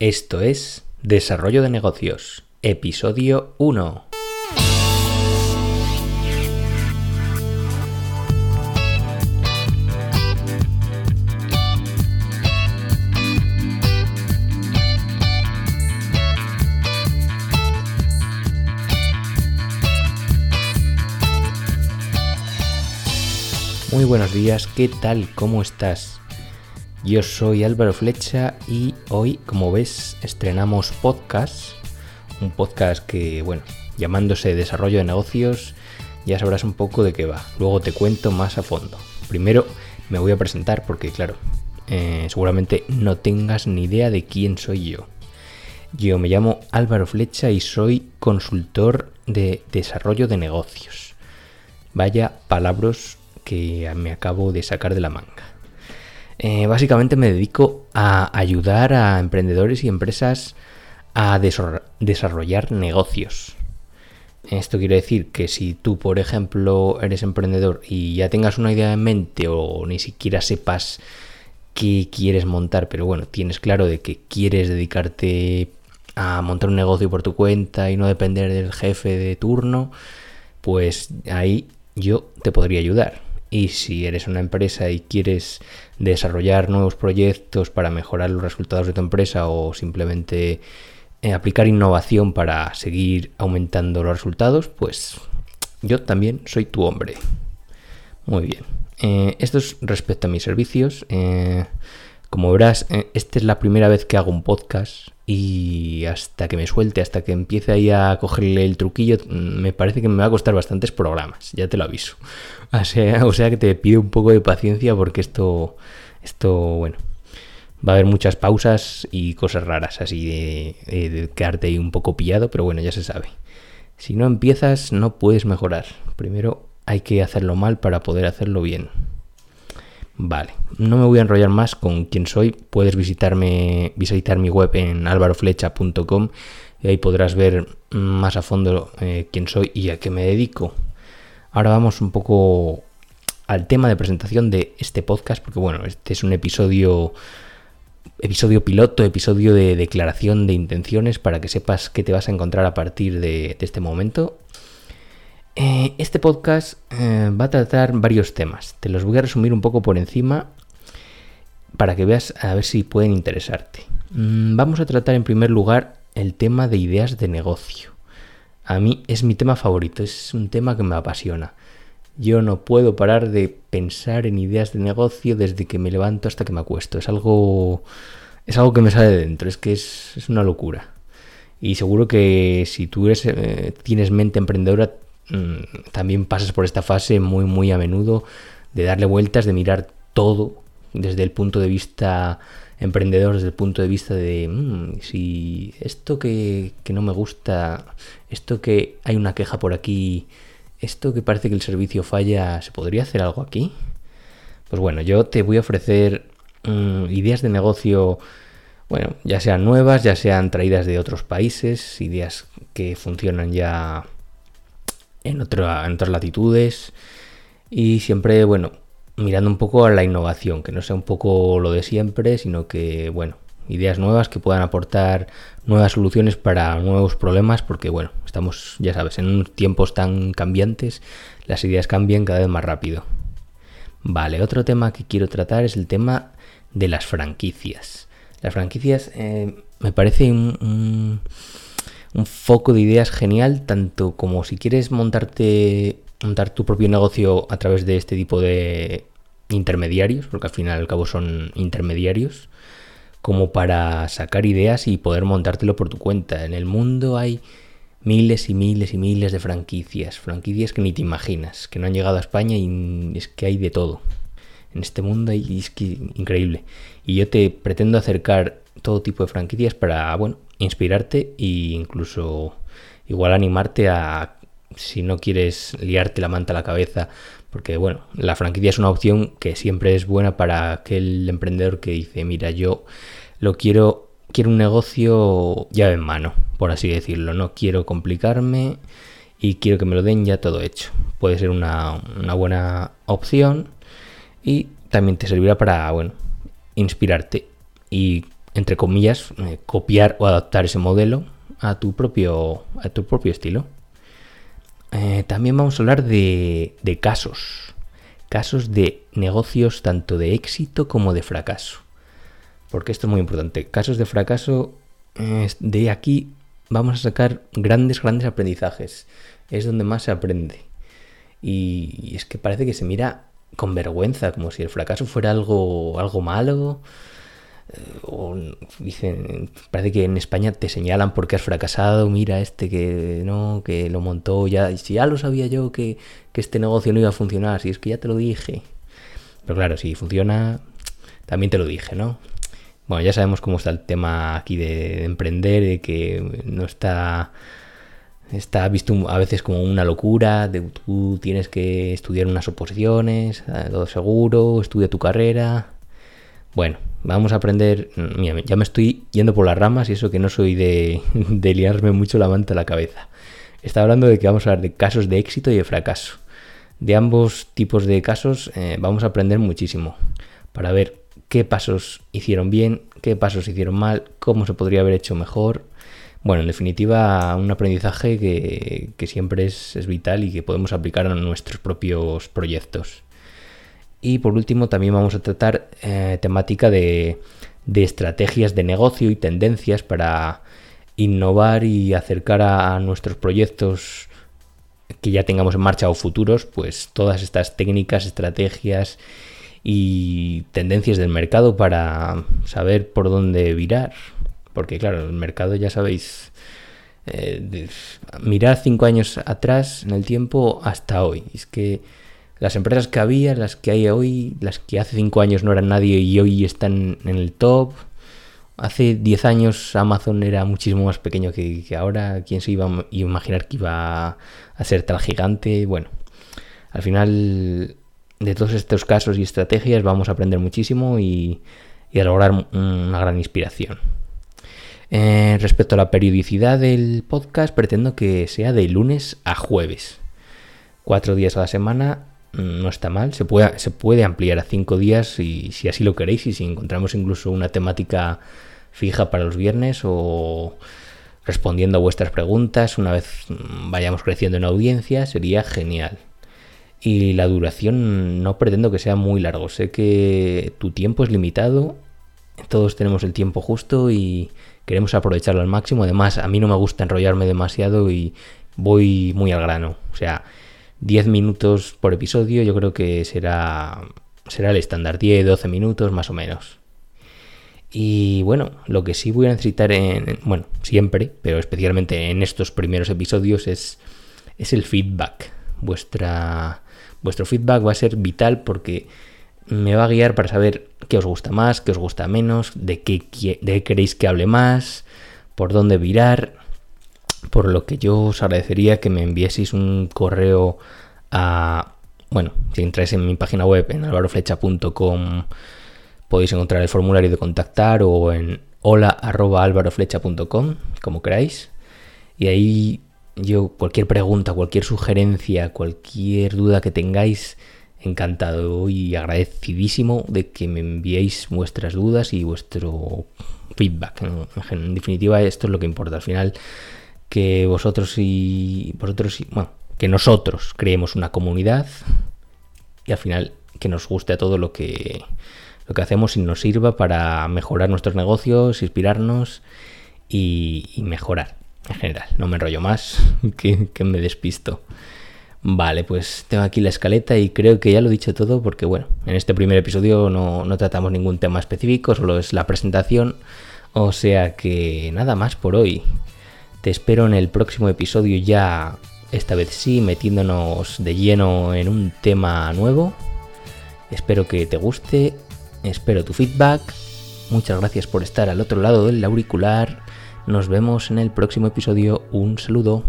Esto es Desarrollo de Negocios, episodio 1. Muy buenos días, ¿qué tal? ¿Cómo estás? Yo soy Álvaro Flecha y hoy, como ves, estrenamos podcast. Un podcast que, bueno, llamándose Desarrollo de Negocios, ya sabrás un poco de qué va. Luego te cuento más a fondo. Primero me voy a presentar porque, claro, eh, seguramente no tengas ni idea de quién soy yo. Yo me llamo Álvaro Flecha y soy consultor de desarrollo de negocios. Vaya palabras que me acabo de sacar de la manga. Eh, básicamente me dedico a ayudar a emprendedores y empresas a desarrollar negocios. Esto quiere decir que si tú, por ejemplo, eres emprendedor y ya tengas una idea en mente o ni siquiera sepas qué quieres montar, pero bueno, tienes claro de que quieres dedicarte a montar un negocio por tu cuenta y no depender del jefe de turno, pues ahí yo te podría ayudar. Y si eres una empresa y quieres desarrollar nuevos proyectos para mejorar los resultados de tu empresa o simplemente eh, aplicar innovación para seguir aumentando los resultados, pues yo también soy tu hombre. Muy bien. Eh, esto es respecto a mis servicios. Eh, como verás, esta es la primera vez que hago un podcast y hasta que me suelte, hasta que empiece ahí a cogerle el truquillo, mm, me parece que me va a costar bastantes programas, ya te lo aviso. O sea, o sea que te pido un poco de paciencia porque esto, esto, bueno, va a haber muchas pausas y cosas raras, así de, de quedarte ahí un poco pillado, pero bueno, ya se sabe. Si no empiezas, no puedes mejorar. Primero hay que hacerlo mal para poder hacerlo bien. Vale, no me voy a enrollar más con quién soy. Puedes visitarme, visitar mi web en alvaroflecha.com y ahí podrás ver más a fondo eh, quién soy y a qué me dedico. Ahora vamos un poco al tema de presentación de este podcast, porque bueno, este es un episodio, episodio piloto, episodio de declaración de intenciones para que sepas qué te vas a encontrar a partir de este momento eh, este podcast eh, va a tratar varios temas. Te los voy a resumir un poco por encima para que veas a ver si pueden interesarte. Mm, vamos a tratar en primer lugar el tema de ideas de negocio. A mí es mi tema favorito, es un tema que me apasiona. Yo no puedo parar de pensar en ideas de negocio desde que me levanto hasta que me acuesto. Es algo, es algo que me sale de dentro, es que es, una locura. Y seguro que si tú eres, eh, tienes mente emprendedora, Mm, también pasas por esta fase muy, muy a menudo de darle vueltas, de mirar todo desde el punto de vista emprendedor, desde el punto de vista de mm, si esto que, que, no me gusta, esto que hay una queja por aquí, esto que parece que el servicio falla, ¿se podría hacer algo aquí? Pues bueno, yo te voy a ofrecer mm, ideas de negocio, bueno, ya sean nuevas, ya sean traídas de otros países, ideas que funcionan ya en, otras latitudes y siempre, bueno, mirando un poco a la innovación, que no sea un poco lo de siempre, sino que, bueno, ideas nuevas que puedan aportar nuevas soluciones para nuevos problemas, porque, bueno, estamos, ya sabes, en tiempos tan cambiantes, las ideas cambian cada vez más rápido. Vale, otro tema que quiero tratar es el tema de las franquicias. Las franquicias eh, me parece un foco de ideas genial, tanto como si quieres montarte, montar tu propio negocio a través de este tipo de intermediarios, porque al final al cabo son intermediarios, como para sacar ideas y poder montártelo por tu cuenta. En el mundo hay miles y miles y miles de franquicias, franquicias que ni te imaginas, que no han llegado a España y es que hay de todo. En este mundo hay, es que increíble. Y yo te pretendo acercar todo tipo de franquicias para, bueno, inspirarte e incluso igual animarte a, si no quieres liarte la manta a la cabeza, porque bueno, la franquicia es una opción que siempre es buena para aquel emprendedor que dice, mira, yo lo quiero, quiero un negocio llave en mano, por así decirlo, no quiero complicarme y quiero que me lo den ya todo hecho. Puede ser una, una buena opción y también te servirá para, bueno, inspirarte y entre comillas, eh, copiar o adaptar ese modelo a tu propio, a tu propio estilo. Eh, también vamos a hablar de, de casos, casos de negocios tanto de éxito como de fracaso. Porque esto es muy importante. Casos de fracaso, de aquí vamos a sacar grandes, grandes aprendizajes. Es donde más se aprende. Y es que parece que se mira con vergüenza, como si el fracaso fuera algo, algo malo. Eh, o dicen, parece que en España te señalan porque has fracasado, mira este que no, que lo montó ya, si ya lo sabía yo que, que este negocio no iba a funcionar, si es que ya te lo dije. Pero claro, si funciona, también te lo dije, ¿no? Bueno, ya sabemos cómo está el tema aquí de, emprender, de que no está está visto a veces como una locura, de tú tienes que estudiar unas oposiciones, eh, todo seguro, estudia tu carrera. Bueno, vamos a aprender, mira, ya me estoy yendo por las ramas y eso que no soy de, de liarme mucho la manta a la cabeza. Está hablando de que vamos a hablar de casos de éxito y de fracaso. De ambos tipos de casos eh, vamos a aprender muchísimo para ver qué pasos hicieron bien, qué pasos hicieron mal, cómo se podría haber hecho mejor. Bueno, en definitiva, un aprendizaje que, siempre es, vital y que podemos aplicar a nuestros propios proyectos. Y por último, también vamos a tratar eh, temática de, estrategias de negocio y tendencias para innovar y acercar a, nuestros proyectos que ya tengamos en marcha o futuros, pues todas estas técnicas, estrategias y tendencias del mercado para saber por dónde virar. Porque claro, el mercado ya sabéis, eh, mirar cinco años atrás en el tiempo hasta hoy. Es que las empresas que había, las que hay hoy, las que hace cinco años no eran nadie y hoy están en el top. Hace diez años Amazon era muchísimo más pequeño que, ahora. ¿Quién se iba a imaginar que iba a ser tal gigante? Bueno, al final de todos estos casos y estrategias vamos a aprender muchísimo y, a lograr una gran inspiración. Eh, respecto a la periodicidad del podcast, pretendo que sea de lunes a jueves. Cuatro días a la semana no está mal, se puede, se puede ampliar a cinco días si, si así lo queréis y si encontramos incluso una temática fija para los viernes o respondiendo a vuestras preguntas una vez mm, vayamos creciendo en audiencia, sería genial. Y la duración no pretendo que sea muy largo. Sé que tu tiempo es limitado. Todos tenemos el tiempo justo y queremos aprovecharlo al máximo. Además, a mí no me gusta enrollarme demasiado y voy muy al grano. O sea, 10 minutos por episodio yo creo que será, será el estándar. 10, 12 minutos más o menos. Y bueno, lo que sí voy a necesitar en, bueno, siempre, pero especialmente en estos primeros episodios es, es el feedback. Vuestra Vuestro feedback va a ser vital porque me va a guiar para saber qué os gusta más, qué os gusta menos, de qué, de queréis que hable más, por dónde virar. Por lo que yo os agradecería que me envieseis un correo a... Bueno, si entráis en mi página web en alvaroflecha.com podéis encontrar el formulario de contactar o en hola.alvaroflecha.com, como queráis. Y ahí yo, cualquier pregunta, cualquier sugerencia, cualquier duda que tengáis, encantado y agradecidísimo de que me enviéis vuestras dudas y vuestro feedback. En, definitiva, esto es lo que importa. Al final, que vosotros y vosotros y, bueno, que nosotros creemos una comunidad y al final que nos guste a todo lo que lo que hacemos y nos sirva para mejorar nuestros negocios, inspirarnos y mejorar en general. No me enrollo más, que, me despisto. Vale, pues tengo aquí la escaleta y creo que ya lo he dicho todo porque, bueno, en este primer episodio no, no tratamos ningún tema específico, solo es la presentación. O sea que nada más por hoy. Te espero en el próximo episodio ya, esta vez sí, metiéndonos de lleno en un tema nuevo. Espero que te guste, espero tu feedback. Muchas gracias por estar al otro lado del auricular nos vemos en el próximo episodio. Un saludo.